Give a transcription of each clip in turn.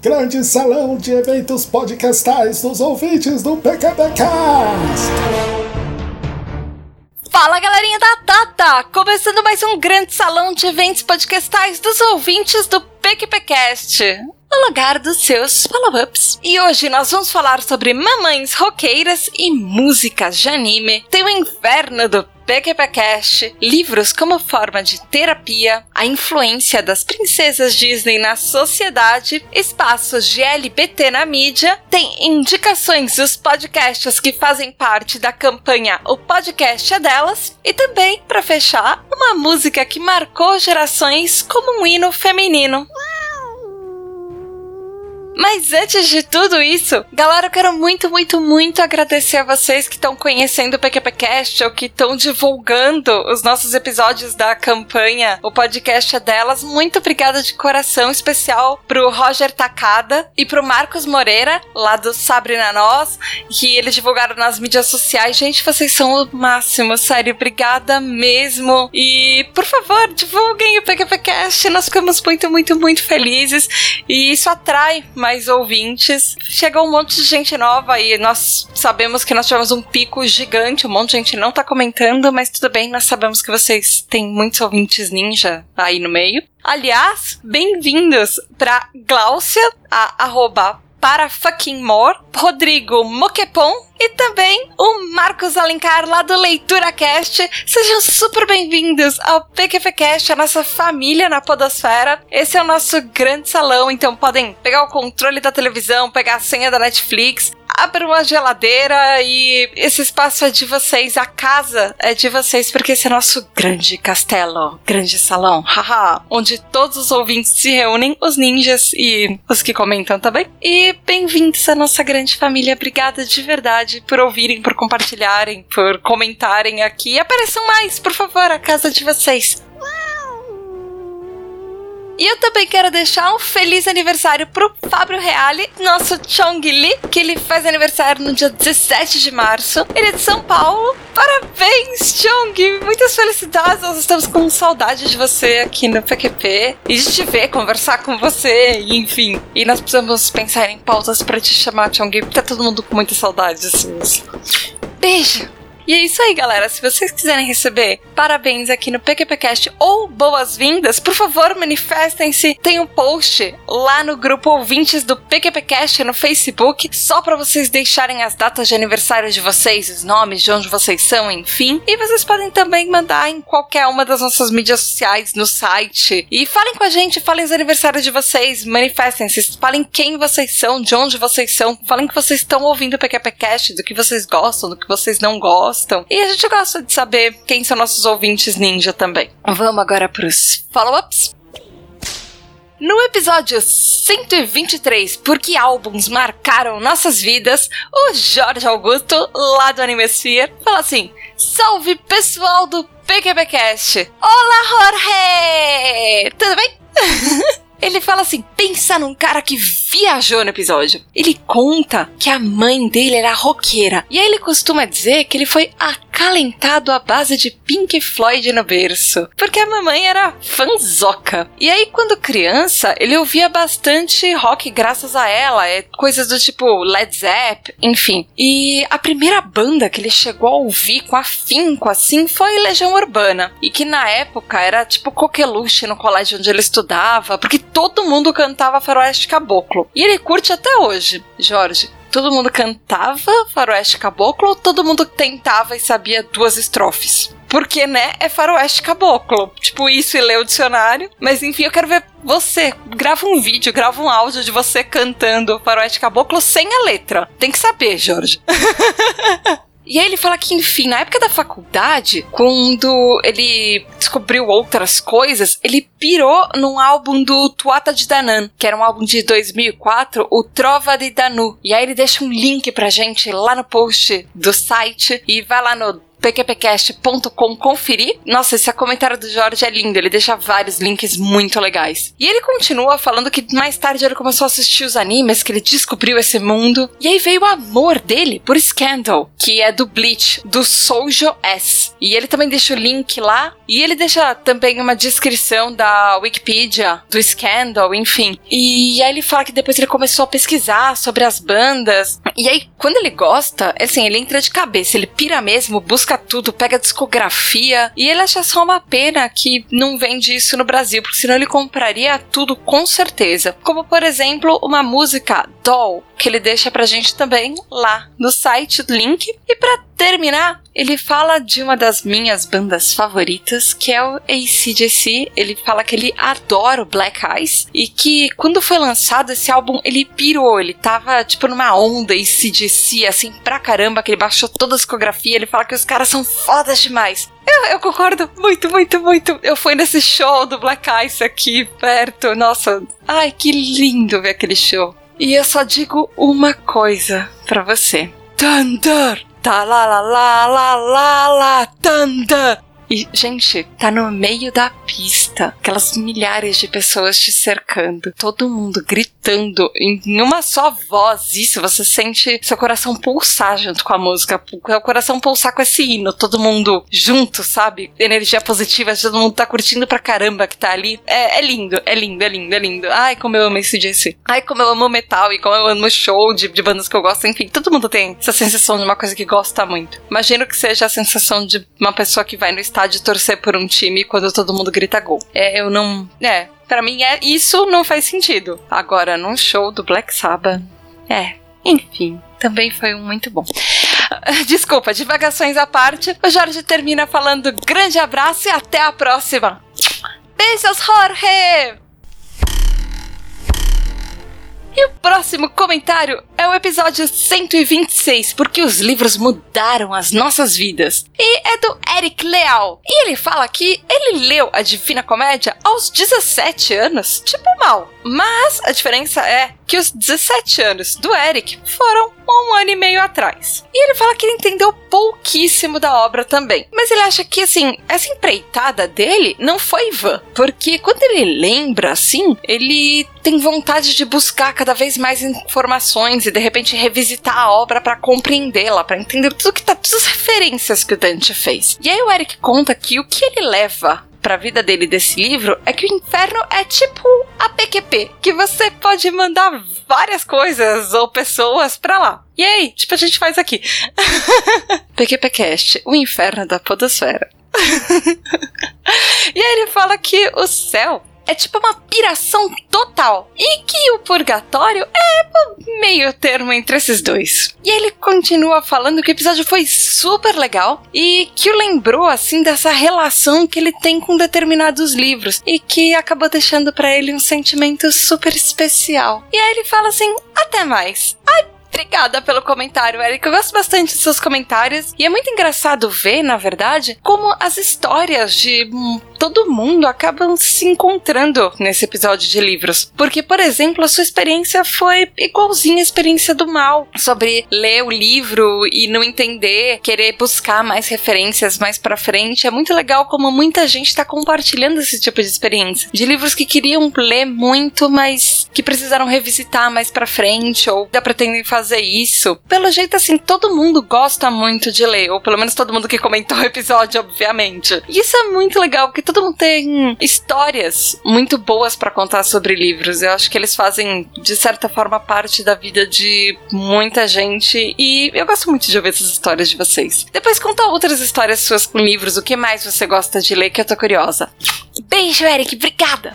Grande salão de eventos podcastais dos ouvintes do PQPcast. Fala galerinha da Tata! Começando mais um grande salão de eventos podcastais dos ouvintes do PQPcast o lugar dos seus follow-ups. E hoje nós vamos falar sobre mamães roqueiras e músicas de anime. Tem o inverno do PQPcast, livros como forma de terapia, a influência das princesas Disney na sociedade, espaços de LBT na mídia, tem indicações dos podcasts que fazem parte da campanha O Podcast é Delas, e também, para fechar, uma música que marcou gerações como um hino feminino. Mas antes de tudo isso, galera, eu quero muito, muito, muito agradecer a vocês que estão conhecendo o PQPcast ou que estão divulgando os nossos episódios da campanha. O podcast é delas. Muito obrigada de coração especial pro Roger Takada e pro Marcos Moreira, lá do Sabrina Nós, que eles divulgaram nas mídias sociais. Gente, vocês são o máximo, sério. Obrigada mesmo. E, por favor, divulguem o PQPcast. Nós ficamos muito, muito, muito felizes. E isso atrai mais mais ouvintes. Chegou um monte de gente nova e nós sabemos que nós tivemos um pico gigante. Um monte de gente não tá comentando, mas tudo bem, nós sabemos que vocês têm muitos ouvintes ninja aí no meio. Aliás, bem-vindos para Gláucia, a arroba para fucking more, Rodrigo Moquepon e também o Marcos Alencar lá do Leitura Cast. Sejam super bem-vindos ao PQPcast, a nossa família na podosfera. Esse é o nosso grande salão, então podem pegar o controle da televisão, pegar a senha da Netflix, abra uma geladeira e esse espaço é de vocês, a casa é de vocês, porque esse é nosso grande castelo, grande salão, haha, onde todos os ouvintes se reúnem, os ninjas e os que comentam também. E bem-vindos à nossa grande família, obrigada de verdade por ouvirem, por compartilharem, por comentarem aqui. Apareçam mais, por favor, a casa de vocês. E eu também quero deixar um feliz aniversário pro Fábio Reale, nosso Chong Li, que ele faz aniversário no dia 17 de março. Ele é de São Paulo. Parabéns, Chong! Muitas felicidades! Nós estamos com saudade de você aqui no PQP e de te ver, conversar com você, enfim. E nós precisamos pensar em pautas para te chamar, Chong, tá todo mundo com muita saudade, assim. Beijo! E é isso aí, galera. Se vocês quiserem receber parabéns aqui no PQPcast ou boas-vindas, por favor, manifestem-se. Tem um post lá no grupo ouvintes do PQPcast no Facebook, só para vocês deixarem as datas de aniversário de vocês, os nomes de onde vocês são, enfim. E vocês podem também mandar em qualquer uma das nossas mídias sociais, no site. E falem com a gente, falem os aniversários de vocês, manifestem-se, falem quem vocês são, de onde vocês são, falem que vocês estão ouvindo o PQPcast, do que vocês gostam, do que vocês não gostam gostam. E a gente gosta de saber quem são nossos ouvintes ninja também. Vamos agora pros follow-ups. No episódio 123, Por que álbuns marcaram nossas vidas, o Jorge Augusto, lá do Animesphere, fala assim: Salve pessoal do PQBcast! Olá, Jorge! Tudo bem? Ele fala assim: pensa num cara que viajou no episódio. Ele conta que a mãe dele era roqueira. E aí ele costuma dizer que ele foi acalentado à base de Pink Floyd no berço. Porque a mamãe era fanzoca. E aí, quando criança, ele ouvia bastante rock graças a ela. É, coisas do tipo Led Zepp, enfim. E a primeira banda que ele chegou a ouvir com afinco assim foi Legião Urbana. E que na época era tipo coqueluche no colégio onde ele estudava. Porque todo mundo cantava Faroeste Caboclo. E ele curte até hoje, Jorge. Todo mundo cantava Faroeste Caboclo ou todo mundo tentava e sabia duas estrofes? Porque, né, é faroeste caboclo. Tipo, isso e ler o dicionário. Mas enfim, eu quero ver você. Grava um vídeo, grava um áudio de você cantando faroeste caboclo sem a letra. Tem que saber, Jorge. E aí ele fala que, enfim, na época da faculdade, quando ele descobriu outras coisas, ele pirou num álbum do Tuata de Danan, que era um álbum de 2004, o Trova de Danu. E aí ele deixa um link pra gente lá no post do site e vai lá no pqpcast.com conferir. Nossa, esse comentário do Jorge é lindo, ele deixa vários links muito legais. E ele continua falando que mais tarde ele começou a assistir os animes, que ele descobriu esse mundo. E aí veio o amor dele por Scandal, que é do Bleach, do Soujo S. E ele também deixa o link lá. E ele deixa também uma descrição da Wikipedia, do Scandal, enfim. E aí ele fala que depois ele começou a pesquisar sobre as bandas. E aí, quando ele gosta, assim, ele entra de cabeça, ele pira mesmo, busca tudo, pega discografia. E ele acha só uma pena que não vende isso no Brasil, porque senão ele compraria tudo com certeza. Como, por exemplo, uma música Doll, que ele deixa pra gente também lá no site, link. E para terminar, ele fala de uma das minhas bandas favoritas, que é o ACDC. Ele fala que ele adora o Black Eyes e que quando foi lançado esse álbum, ele pirou. Ele tava tipo numa onda ACDC, assim, pra caramba, que ele baixou toda a discografia. Ele fala que os caras são fodas demais. Eu, eu, concordo muito, muito, muito. Eu fui nesse show do Black Ice aqui perto. Nossa, ai, que lindo ver aquele show. E eu só digo uma coisa para você. Thunder! Tá lá lá lá lá lá lá Thunder! E, gente, tá no meio da pista, aquelas milhares de pessoas te cercando, todo mundo gritando em uma só voz. Isso, você sente seu coração pulsar junto com a música, o coração pulsar com esse hino, todo mundo junto, sabe? Energia positiva, todo mundo tá curtindo pra caramba que tá ali. É, é lindo, é lindo, é lindo, é lindo. Ai, como eu amo esse DC. Ai, como eu amo metal e como eu amo show de, de bandas que eu gosto. Enfim, todo mundo tem essa sensação de uma coisa que gosta muito. Imagino que seja a sensação de uma pessoa que vai no estádio estádio torcer por um time quando todo mundo grita gol. É, eu não. É, para mim é isso não faz sentido. Agora, num show do Black Sabbath, é, enfim, também foi um muito bom. Desculpa, divagações à parte. O Jorge termina falando grande abraço e até a próxima. Beijos, Jorge! E o próximo comentário é o episódio 126, porque os livros mudaram as nossas vidas. E é do Eric Leal. E ele fala que ele leu a Divina Comédia aos 17 anos, tipo mal. Mas a diferença é que os 17 anos do Eric foram um ano e meio atrás. E ele fala que ele entendeu pouquíssimo da obra também. Mas ele acha que, assim, essa empreitada dele não foi vã. Porque quando ele lembra, assim, ele tem vontade de buscar cada vez mais informações e de repente revisitar a obra para compreendê-la, para entender tudo que tá, todas as referências que o Dante fez. E aí o Eric conta que o que ele leva para a vida dele desse livro é que o inferno é tipo a PQP, que você pode mandar várias coisas ou pessoas para lá. E aí, tipo a gente faz aqui. PQPcast, o inferno da podosfera. e aí ele fala que o céu é tipo uma piração total. E que o purgatório é meio termo entre esses dois. E ele continua falando que o episódio foi super legal e que o lembrou assim dessa relação que ele tem com determinados livros e que acabou deixando para ele um sentimento super especial. E aí ele fala assim: até mais. Ai, Obrigada pelo comentário, Eric. Eu gosto bastante dos seus comentários. E é muito engraçado ver, na verdade, como as histórias de todo mundo acabam se encontrando nesse episódio de livros. Porque, por exemplo, a sua experiência foi igualzinha à experiência do mal. Sobre ler o livro e não entender, querer buscar mais referências mais pra frente. É muito legal como muita gente tá compartilhando esse tipo de experiência. De livros que queriam ler muito, mas que precisaram revisitar mais pra frente, ou ainda pretendem fazer isso. Pelo jeito, assim, todo mundo gosta muito de ler, ou pelo menos todo mundo que comentou o episódio, obviamente. E isso é muito legal, porque todo mundo tem histórias muito boas para contar sobre livros. Eu acho que eles fazem, de certa forma, parte da vida de muita gente, e eu gosto muito de ouvir essas histórias de vocês. Depois conta outras histórias suas com livros, o que mais você gosta de ler, que eu tô curiosa. Beijo, Eric, obrigada!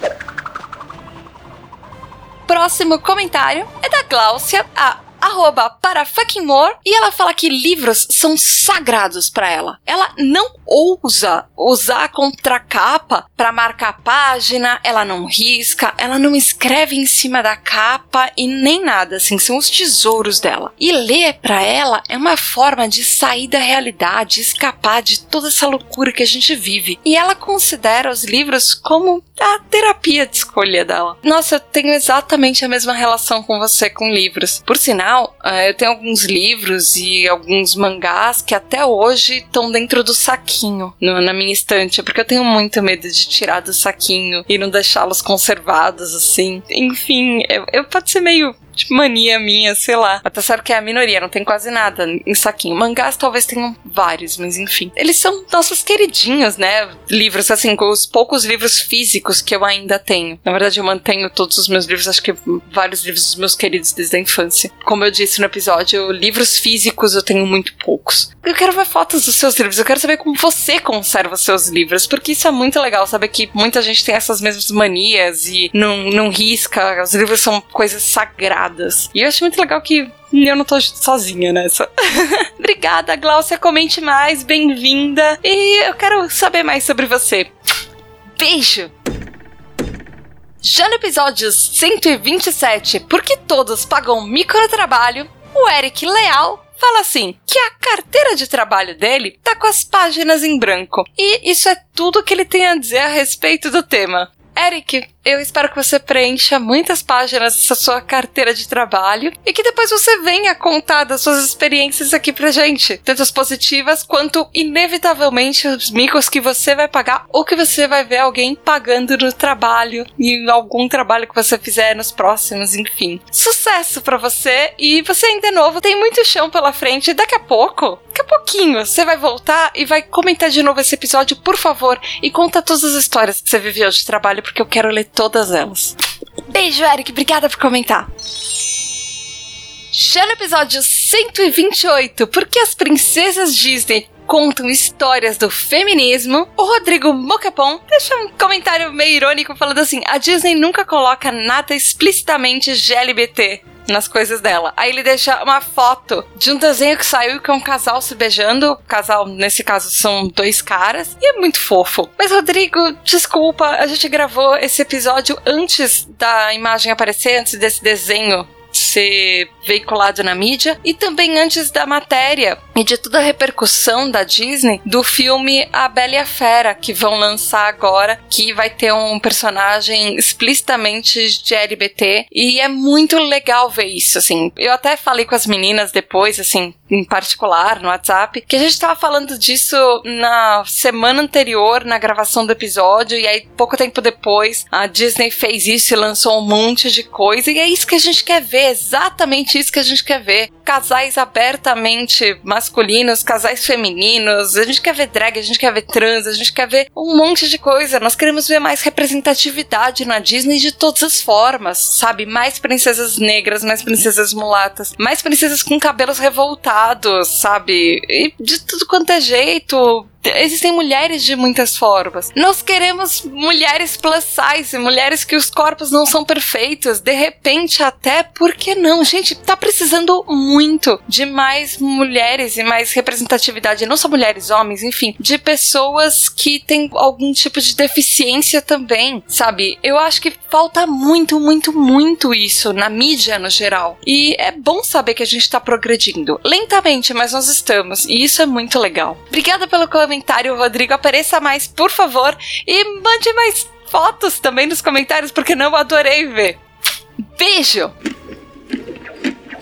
Próximo comentário é da Gláucia, a arroba para fucking more, e ela fala que livros são sagrados para ela. Ela não ousa usar a contracapa para marcar a página, ela não risca, ela não escreve em cima da capa e nem nada, assim, são os tesouros dela. E ler para ela é uma forma de sair da realidade, escapar de toda essa loucura que a gente vive. E ela considera os livros como a terapia de escolha dela. Nossa, eu tenho exatamente a mesma relação com você com livros. Por sinal, uh, eu tenho alguns livros e alguns mangás que até hoje estão dentro do saquinho no, na minha estante, porque eu tenho muito medo de tirar do saquinho e não deixá-los conservados assim. Enfim, eu, eu pode ser meio tipo, mania minha, sei lá. Até sabe que é a minoria, não tem quase nada em saquinho. Mangás talvez tenham vários, mas enfim. Eles são nossos queridinhos, né? Livros, assim, com os poucos livros físicos que eu ainda tenho. Na verdade, eu mantenho todos os meus livros, acho que vários livros dos meus queridos desde a infância. Como eu disse no episódio, livros físicos eu tenho muito poucos. Eu quero ver fotos dos seus livros, eu quero saber como você conserva seus livros, porque isso é muito legal, saber que muita gente tem essas mesmas manias e não, não risca, os livros são coisas sagradas e eu acho muito legal que eu não tô sozinha nessa. Obrigada, Glaucia. Comente mais, bem-vinda. E eu quero saber mais sobre você. Beijo! Já no episódio 127, Porque Todos Pagam Microtrabalho, o Eric Leal fala assim: que a carteira de trabalho dele tá com as páginas em branco. E isso é tudo que ele tem a dizer a respeito do tema. Eric, eu espero que você preencha muitas páginas dessa sua carteira de trabalho e que depois você venha contar das suas experiências aqui pra gente, tanto as positivas quanto inevitavelmente os micos que você vai pagar ou que você vai ver alguém pagando no trabalho e algum trabalho que você fizer nos próximos, enfim. Sucesso para você e você ainda é novo, tem muito chão pela frente. Daqui a pouco, daqui a pouquinho, você vai voltar e vai comentar de novo esse episódio, por favor, e conta todas as histórias que você viveu de trabalho porque eu quero ler todas elas. Beijo, Eric. Obrigada por comentar. Já no episódio 128, por que as princesas Disney contam histórias do feminismo, o Rodrigo Mocapon deixa um comentário meio irônico falando assim: a Disney nunca coloca nada explicitamente GLBT nas coisas dela. Aí ele deixa uma foto de um desenho que saiu que é um casal se beijando. O casal, nesse caso, são dois caras. E é muito fofo. Mas, Rodrigo, desculpa, a gente gravou esse episódio antes da imagem aparecer, antes desse desenho ser veiculado na mídia e também antes da matéria e de toda a repercussão da Disney do filme A Bela e a Fera que vão lançar agora, que vai ter um personagem explicitamente de LGBT e é muito legal ver isso, assim. Eu até falei com as meninas depois, assim, em particular no WhatsApp, que a gente estava falando disso na semana anterior na gravação do episódio e aí pouco tempo depois a Disney fez isso e lançou um monte de coisa e é isso que a gente quer ver, exatamente isso que a gente quer ver. Casais abertamente masculinos, casais femininos, a gente quer ver drag, a gente quer ver trans, a gente quer ver um monte de coisa. Nós queremos ver mais representatividade na Disney de todas as formas, sabe? Mais princesas negras, mais princesas mulatas, mais princesas com cabelos revoltados sabe? E de tudo quanto é jeito existem mulheres de muitas formas. Nós queremos mulheres plus size, mulheres que os corpos não são perfeitos. De repente, até, por que não? Gente, tá precisando muito de mais mulheres e mais representatividade. Não só mulheres, homens, enfim, de pessoas que têm algum tipo de deficiência também, sabe? Eu acho que falta muito, muito, muito isso na mídia no geral. E é bom saber que a gente tá progredindo. Lentamente, mas nós estamos. E isso é muito legal. Obrigada pelo comentário comentário, Rodrigo. Apareça mais, por favor. E mande mais fotos também nos comentários, porque não adorei ver. Beijo!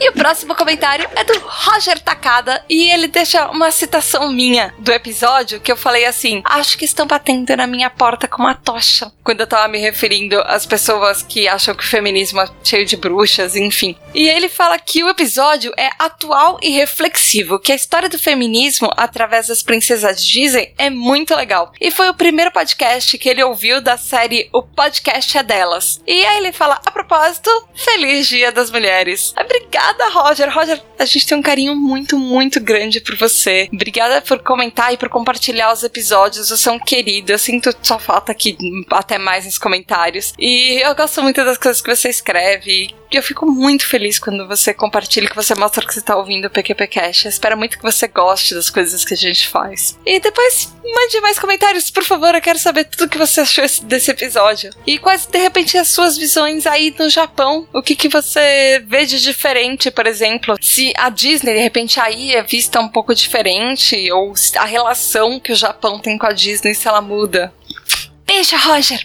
E o próximo comentário é do Roger Takada e ele deixa uma citação minha do episódio que eu falei assim: Acho que estão batendo na minha porta com uma tocha. Quando eu tava me referindo às pessoas que acham que o feminismo é cheio de bruxas, enfim. E ele fala que o episódio é atual e reflexivo, que a história do feminismo através das princesas Disney é muito legal. E foi o primeiro podcast que ele ouviu da série O Podcast é Delas. E aí ele fala: a propósito, Feliz Dia das Mulheres. Obrigada Obrigada, Roger. Roger, a gente tem um carinho muito, muito grande por você. Obrigada por comentar e por compartilhar os episódios. Você é um querido. Eu sinto sua falta aqui até mais nos comentários. E eu gosto muito das coisas que você escreve. E eu fico muito feliz quando você compartilha, que você mostra que você tá ouvindo o PQP Cash. Eu espero muito que você goste das coisas que a gente faz. E depois mande mais comentários, por favor. Eu quero saber tudo que você achou desse episódio. E quais, de repente, as suas visões aí no Japão. O que, que você vê de diferente, por exemplo. Se a Disney, de repente, aí é vista um pouco diferente. Ou a relação que o Japão tem com a Disney, se ela muda. Beijo, Roger!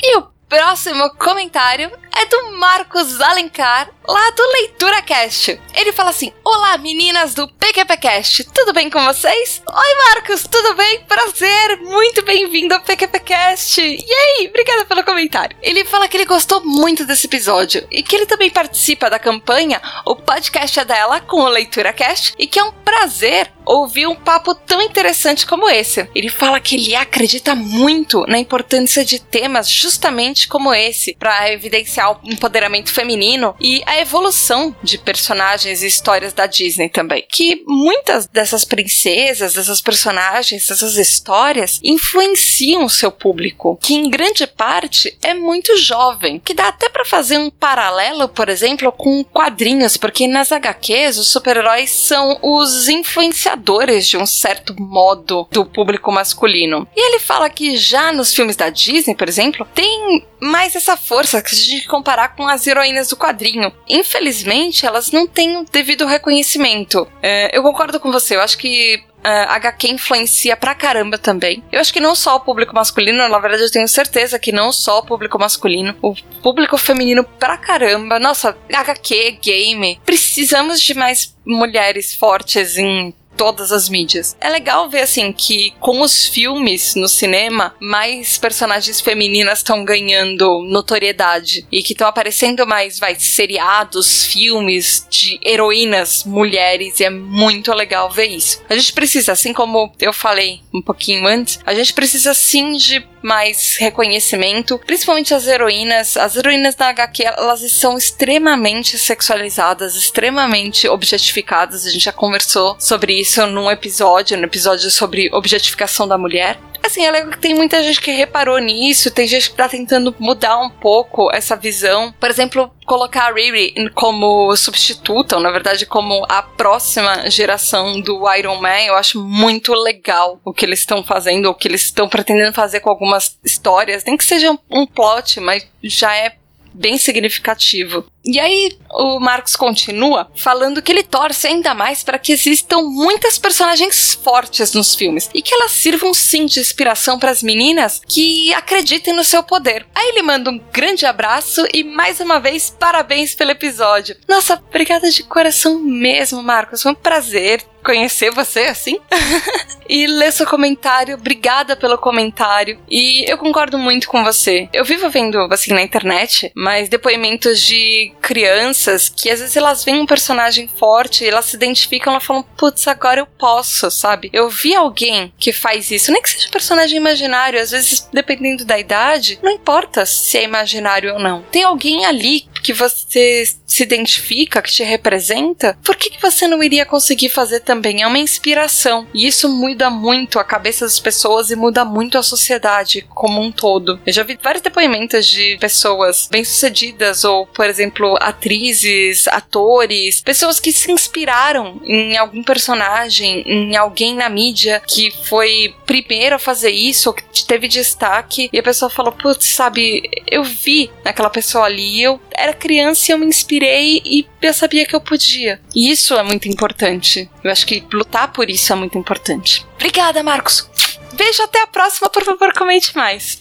E o próximo comentário é do Marcos Alencar, lá do Leitura Cast. Ele fala assim: Olá, meninas do PQPcast, tudo bem com vocês? Oi, Marcos, tudo bem? Prazer, muito bem-vindo ao PQPcast. E aí, obrigada pelo comentário. Ele fala que ele gostou muito desse episódio e que ele também participa da campanha O Podcast é dela com o Leitura Cast e que é um prazer ouvir um papo tão interessante como esse. Ele fala que ele acredita muito na importância de temas justamente como esse para evidenciar o empoderamento feminino e a evolução de personagens e histórias da Disney também. Que muitas dessas princesas, dessas personagens, dessas histórias influenciam o seu público, que em grande parte é muito jovem, que dá até para fazer um paralelo, por exemplo, com quadrinhos, porque nas HQs os super-heróis são os influenciadores de um certo modo do público masculino. E ele fala que já nos filmes da Disney, por exemplo, tem mais essa força que a gente comparar com as heroínas do quadrinho. Infelizmente, elas não têm o devido reconhecimento. É, eu concordo com você, eu acho que uh, HQ influencia pra caramba também. Eu acho que não só o público masculino, na verdade eu tenho certeza que não só o público masculino, o público feminino pra caramba. Nossa, HQ, game. Precisamos de mais mulheres fortes em todas as mídias. É legal ver assim que com os filmes no cinema, mais personagens femininas estão ganhando notoriedade e que estão aparecendo mais, vai, seriados, filmes de heroínas mulheres e é muito legal ver isso. A gente precisa, assim como eu falei um pouquinho antes, a gente precisa sim de mais reconhecimento, principalmente as heroínas. As heroínas da HQ, elas são extremamente sexualizadas, extremamente objetificadas. A gente já conversou sobre isso num episódio, no episódio sobre objetificação da mulher. Assim, é legal que tem muita gente que reparou nisso, tem gente que tá tentando mudar um pouco essa visão. Por exemplo, colocar a Riri como substituta, ou na verdade como a próxima geração do Iron Man, eu acho muito legal o que eles estão fazendo, o que eles estão pretendendo fazer com algumas histórias. Nem que seja um plot, mas já é bem significativo. E aí o Marcos continua falando que ele torce ainda mais para que existam muitas personagens fortes nos filmes e que elas sirvam sim de inspiração para as meninas que acreditem no seu poder. Aí ele manda um grande abraço e mais uma vez parabéns pelo episódio. Nossa, obrigada de coração mesmo, Marcos. Foi um prazer conhecer você assim e ler seu comentário. Obrigada pelo comentário. E eu concordo muito com você. Eu vivo vendo assim na internet, mas depoimentos de crianças que às vezes elas veem um personagem forte, elas se identificam, elas falam, putz, agora eu posso, sabe? Eu vi alguém que faz isso, nem que seja um personagem imaginário, às vezes dependendo da idade, não importa se é imaginário ou não. Tem alguém ali que você se identifica, que te representa, por que, que você não iria conseguir fazer também? É uma inspiração. E isso muda muito a cabeça das pessoas e muda muito a sociedade como um todo. Eu já vi vários depoimentos de pessoas bem-sucedidas, ou, por exemplo, atrizes, atores, pessoas que se inspiraram em algum personagem, em alguém na mídia que foi primeiro a fazer isso, ou que teve destaque, e a pessoa falou: Putz, sabe, eu vi naquela pessoa ali, eu era criança e eu me inspirei e eu sabia que eu podia. E isso é muito importante. Eu acho que lutar por isso é muito importante. Obrigada, Marcos. Beijo, até a próxima. Por favor, comente mais.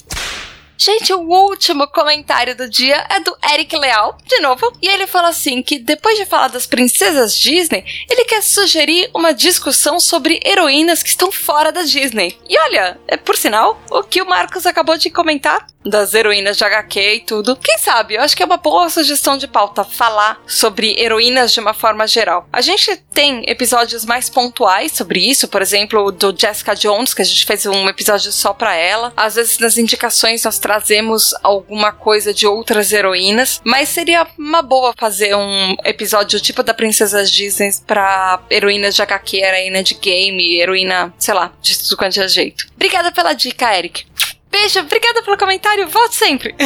Gente, o último comentário do dia é do Eric Leal, de novo, e ele fala assim que depois de falar das princesas Disney, ele quer sugerir uma discussão sobre heroínas que estão fora da Disney. E olha, é por sinal, o que o Marcos acabou de comentar das heroínas de HQ e tudo. Quem sabe? Eu acho que é uma boa sugestão de pauta falar sobre heroínas de uma forma geral. A gente tem episódios mais pontuais sobre isso, por exemplo, do Jessica Jones, que a gente fez um episódio só para ela. Às vezes nas indicações nós trazemos alguma coisa de outras heroínas, mas seria uma boa fazer um episódio tipo da Princesa Disney para heroínas de HQ, heroína de game, heroína, sei lá, de tudo quanto é jeito. Obrigada pela dica, Eric. Beijo, obrigada pelo comentário, volte sempre.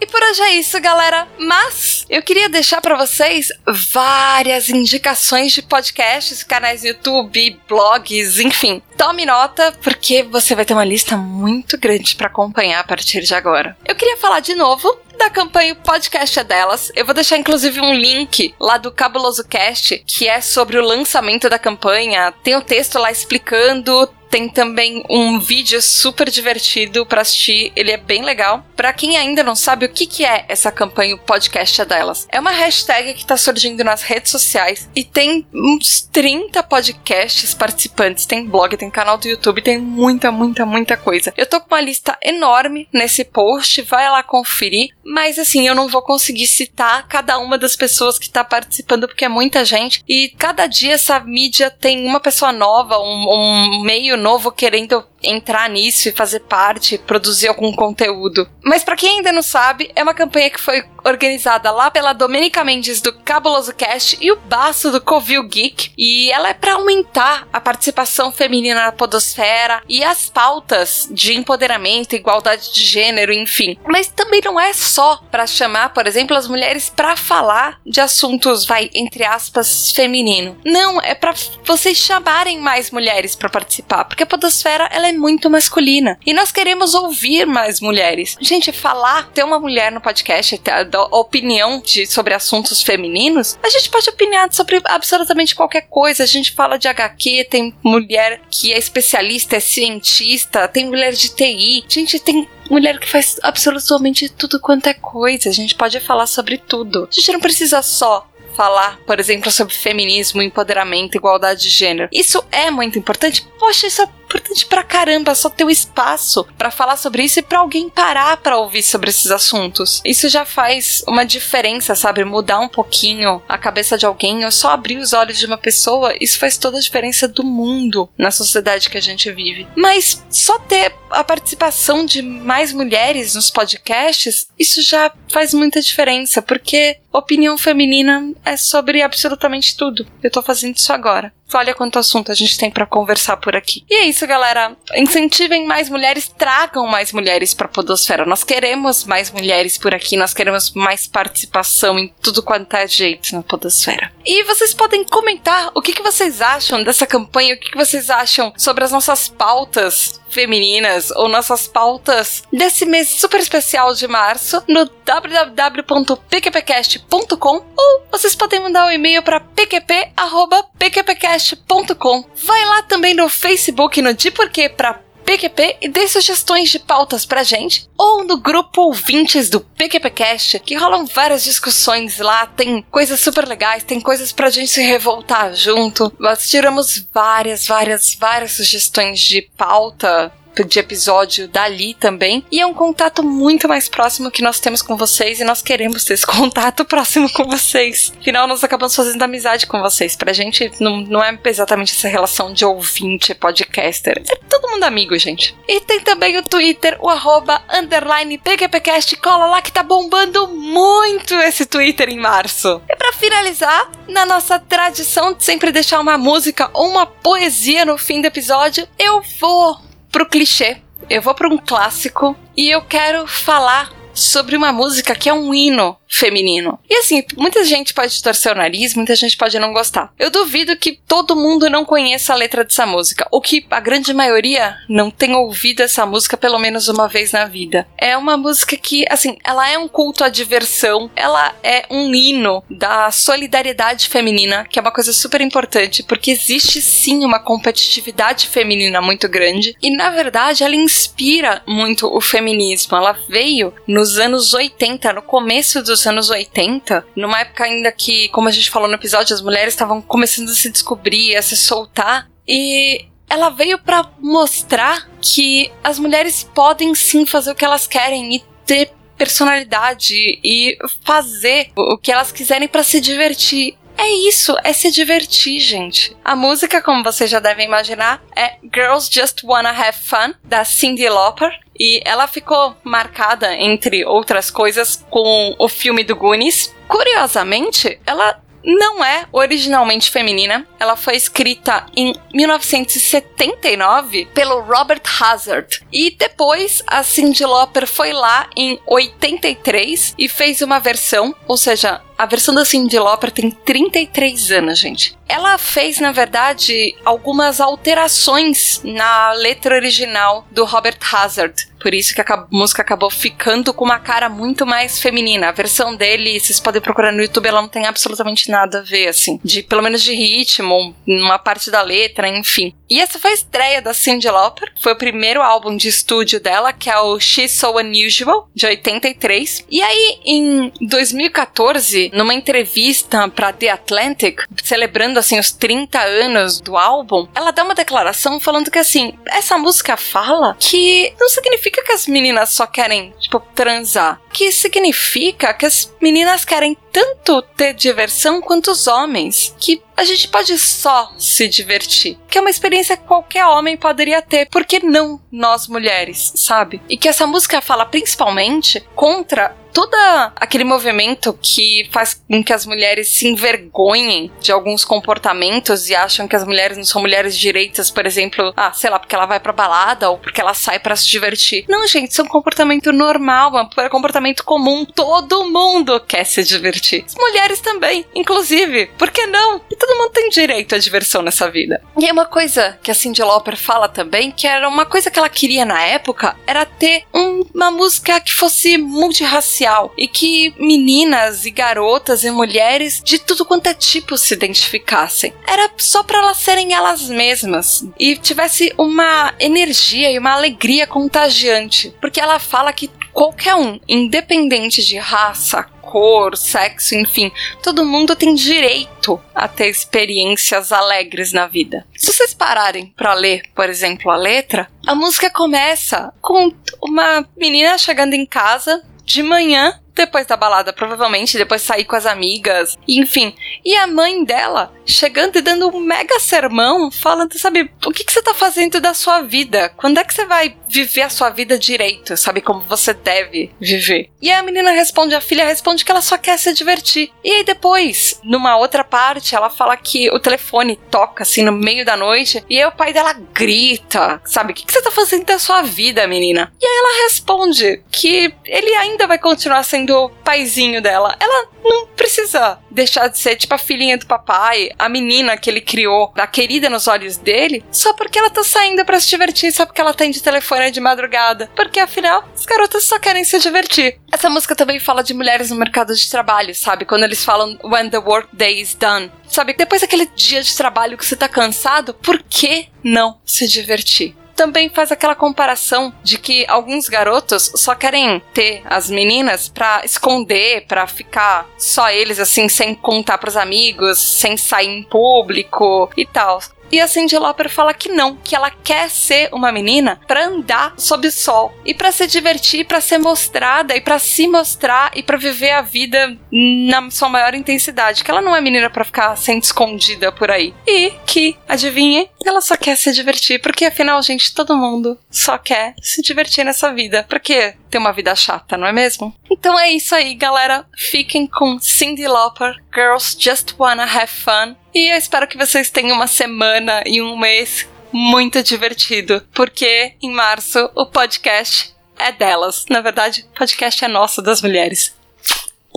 E por hoje é isso, galera. Mas eu queria deixar para vocês várias indicações de podcasts, canais YouTube, blogs, enfim. Tome nota, porque você vai ter uma lista muito grande para acompanhar a partir de agora. Eu queria falar de novo da campanha Podcast é Delas. Eu vou deixar inclusive um link lá do Cabuloso Cast, que é sobre o lançamento da campanha. Tem o um texto lá explicando tem também um vídeo super divertido para assistir, ele é bem legal. Para quem ainda não sabe o que, que é essa campanha, o podcast é delas. É uma hashtag que tá surgindo nas redes sociais e tem uns 30 podcasts participantes, tem blog, tem canal do YouTube, tem muita, muita, muita coisa. Eu tô com uma lista enorme nesse post, vai lá conferir, mas assim, eu não vou conseguir citar cada uma das pessoas que tá participando porque é muita gente e cada dia essa mídia tem uma pessoa nova, um, um meio novo querendo entrar nisso e fazer parte, produzir algum conteúdo. Mas para quem ainda não sabe, é uma campanha que foi organizada lá pela Domenica Mendes do Cabuloso Cast e o Baço do Covil Geek, e ela é para aumentar a participação feminina na podosfera e as pautas de empoderamento, igualdade de gênero, enfim. Mas também não é só para chamar, por exemplo, as mulheres para falar de assuntos, vai entre aspas, feminino. Não, é para vocês chamarem mais mulheres para participar, porque a podosfera ela é muito masculina e nós queremos ouvir mais mulheres. Gente, falar, ter uma mulher no podcast, ter a, opinião de, sobre assuntos femininos, a gente pode opinar sobre absolutamente qualquer coisa. A gente fala de HQ, tem mulher que é especialista, é cientista, tem mulher de TI. Gente, tem mulher que faz absolutamente tudo quanto é coisa. A gente pode falar sobre tudo. A gente não precisa só falar, por exemplo, sobre feminismo, empoderamento, igualdade de gênero. Isso é muito importante. Poxa, isso é importante pra caramba só ter o um espaço para falar sobre isso e para alguém parar para ouvir sobre esses assuntos. Isso já faz uma diferença, sabe? Mudar um pouquinho a cabeça de alguém ou só abrir os olhos de uma pessoa, isso faz toda a diferença do mundo na sociedade que a gente vive. Mas só ter a participação de mais mulheres nos podcasts, isso já faz muita diferença, porque opinião feminina é sobre absolutamente tudo. Eu tô fazendo isso agora. Olha quanto assunto a gente tem para conversar por aqui. E é isso, galera. Incentivem mais mulheres, tragam mais mulheres para Podosfera. Nós queremos mais mulheres por aqui, nós queremos mais participação em tudo quanto é jeito na Podosfera. E vocês podem comentar o que, que vocês acham dessa campanha, o que, que vocês acham sobre as nossas pautas femininas ou nossas pautas desse mês super especial de março no www.pqpcast.com ou vocês podem mandar um e-mail para pqp@pqpcast.com. Vai lá também no Facebook no De Porquê para PQP e dê sugestões de pautas pra gente, ou no grupo ouvintes do PQPcast, que rolam várias discussões lá, tem coisas super legais, tem coisas pra gente se revoltar junto. Nós tiramos várias, várias, várias sugestões de pauta de episódio dali também. E é um contato muito mais próximo que nós temos com vocês e nós queremos ter esse contato próximo com vocês. Afinal, nós acabamos fazendo amizade com vocês. Pra gente não, não é exatamente essa relação de ouvinte, podcaster. É todo mundo amigo, gente. E tem também o Twitter, o arroba underline PQPcast. Cola lá que tá bombando muito esse Twitter em março. E para finalizar, na nossa tradição de sempre deixar uma música ou uma poesia no fim do episódio, eu vou pro clichê, eu vou para um clássico e eu quero falar sobre uma música que é um hino feminino. E assim, muita gente pode torcer o nariz, muita gente pode não gostar. Eu duvido que todo mundo não conheça a letra dessa música, ou que a grande maioria não tenha ouvido essa música pelo menos uma vez na vida. É uma música que, assim, ela é um culto à diversão, ela é um hino da solidariedade feminina, que é uma coisa super importante, porque existe sim uma competitividade feminina muito grande, e na verdade ela inspira muito o feminismo. Ela veio nos anos 80, no começo dos anos 80, numa época ainda que, como a gente falou no episódio, as mulheres estavam começando a se descobrir, a se soltar. E ela veio para mostrar que as mulheres podem sim fazer o que elas querem e ter personalidade e fazer o que elas quiserem para se divertir. É isso, é se divertir, gente. A música, como vocês já devem imaginar, é Girls Just Wanna Have Fun, da Cyndi Lauper. E ela ficou marcada, entre outras coisas, com o filme do Goonies. Curiosamente, ela não é originalmente feminina. Ela foi escrita em 1979 pelo Robert Hazard. E depois a Cyndi Lauper foi lá em 83 e fez uma versão, ou seja, A versão da Cyndi Lauper tem 33 anos, gente. Ela fez, na verdade, algumas alterações na letra original do Robert Hazard. Por isso que a música acabou ficando com uma cara muito mais feminina. A versão dele, vocês podem procurar no YouTube, ela não tem absolutamente nada a ver, assim. De, pelo menos de ritmo, uma parte da letra, enfim. E essa foi a estreia da Cyndi Lauper. Foi o primeiro álbum de estúdio dela, que é o She's So Unusual, de 83. E aí, em 2014, numa entrevista para The Atlantic, celebrando assim os 30 anos do álbum, ela dá uma declaração falando que assim, essa música fala que não significa que as meninas só querem, tipo, transar. Que significa que as meninas querem tanto ter diversão quanto os homens. Que a gente pode só se divertir. Que é uma experiência que qualquer homem poderia ter. Por que não nós mulheres, sabe? E que essa música fala principalmente contra todo aquele movimento que faz com que as mulheres se envergonhem de alguns comportamentos e acham que as mulheres não são mulheres direitas, por exemplo, ah, sei lá, porque ela vai pra balada ou porque ela sai para se divertir. Não, gente, isso é um comportamento normal, é um comportamento comum. Todo mundo quer se divertir. As mulheres também, inclusive. Por que não? E todo mundo tem direito à diversão nessa vida. E é uma coisa que a Cyndi Lauper fala também, que era uma coisa que ela queria na época, era ter um, uma música que fosse multirracial e que meninas e garotas e mulheres de tudo quanto é tipo se identificassem. Era só para elas serem elas mesmas e tivesse uma energia e uma alegria contagiante, porque ela fala que qualquer um, independente de raça, cor, sexo, enfim, todo mundo tem direito a ter experiências alegres na vida. Se vocês pararem para ler, por exemplo, a letra, a música começa com uma menina chegando em casa de manhã, depois da balada, provavelmente, depois sair com as amigas, enfim. E a mãe dela chegando e dando um mega sermão, falando, sabe, o que, que você tá fazendo da sua vida? Quando é que você vai viver a sua vida direito? Sabe, como você deve viver? E a menina responde, a filha responde que ela só quer se divertir. E aí depois, numa outra parte, ela fala que o telefone toca, assim, no meio da noite, e aí o pai dela grita, sabe, o que, que você tá fazendo da sua vida, menina? E aí ela responde que ele ainda vai continuar sendo o paizinho dela. Ela não precisa deixar de ser, tipo, a filhinha do papai, a menina que ele criou, a querida nos olhos dele, só porque ela tá saindo para se divertir, só porque ela tem de telefone de madrugada. Porque afinal, as garotas só querem se divertir. Essa música também fala de mulheres no mercado de trabalho, sabe? Quando eles falam when the work day is done. Sabe, depois daquele dia de trabalho que você tá cansado, por que não se divertir? Também faz aquela comparação de que alguns garotos só querem ter as meninas para esconder, para ficar só eles assim, sem contar pros amigos, sem sair em público e tal. E a Cyndi Lauper fala que não, que ela quer ser uma menina para andar sob sol e para se divertir, para ser mostrada e para se mostrar e para viver a vida na sua maior intensidade, que ela não é menina para ficar sendo escondida por aí. E que, adivinhe, ela só quer se divertir, porque afinal, gente, todo mundo só quer se divertir nessa vida. Pra que ter uma vida chata, não é mesmo? Então é isso aí, galera. Fiquem com Cyndi Lauper, Girls Just Wanna Have Fun. E eu espero que vocês tenham uma semana e um mês muito divertido, porque em março o podcast é delas. Na verdade, o podcast é nosso, das mulheres.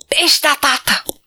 Beijo da Tata!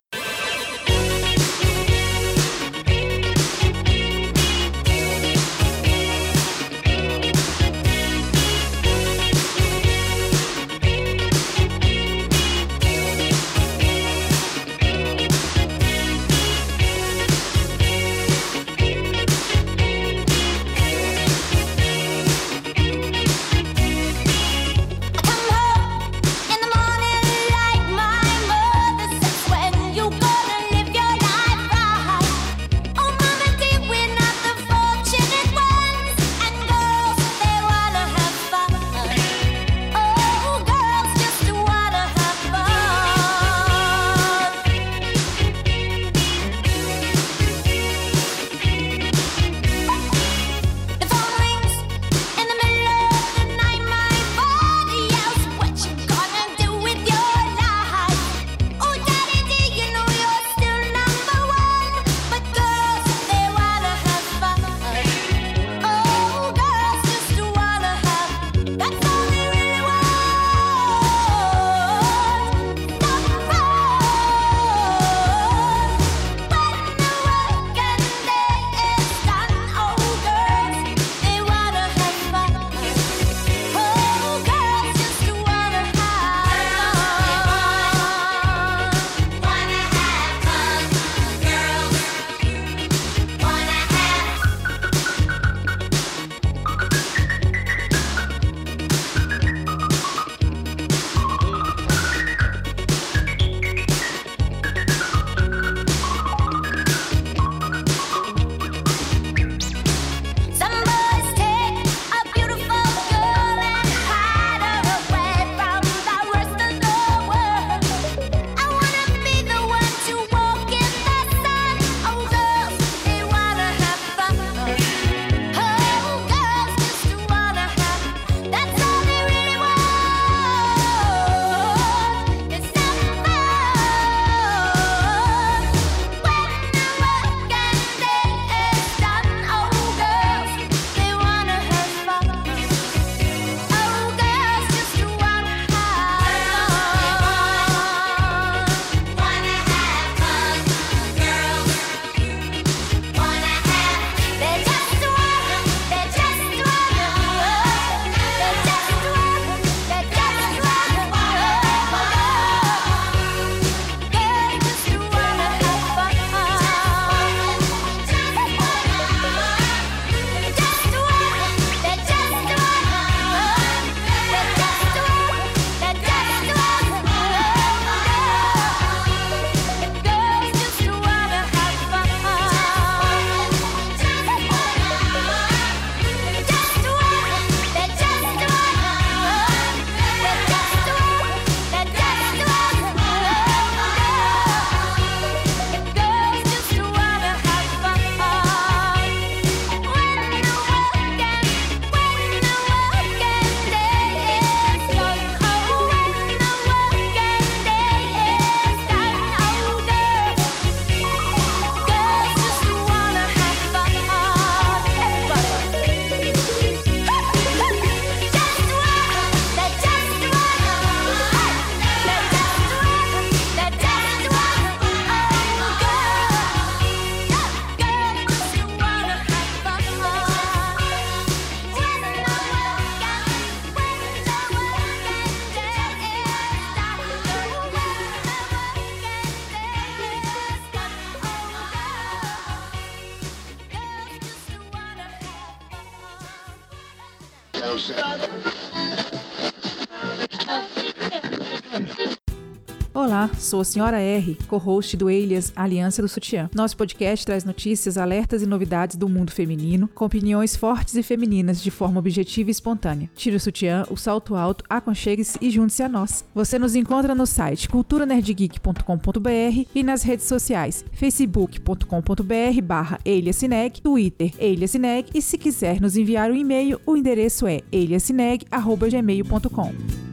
Sou a Senhora R, co-host do Elias Aliança do Sutiã. Nosso podcast traz notícias, alertas e novidades do mundo feminino, com opiniões fortes e femininas de forma objetiva e espontânea. Tire o sutiã, o salto alto, aconchegue-se e junte-se a nós. Você nos encontra no site culturanerdgeek.com.br e nas redes sociais facebook.com.br barra Eliasineg, Twitter Eliasineg e se quiser nos enviar um e-mail, o endereço é eliasineg.gmail.com.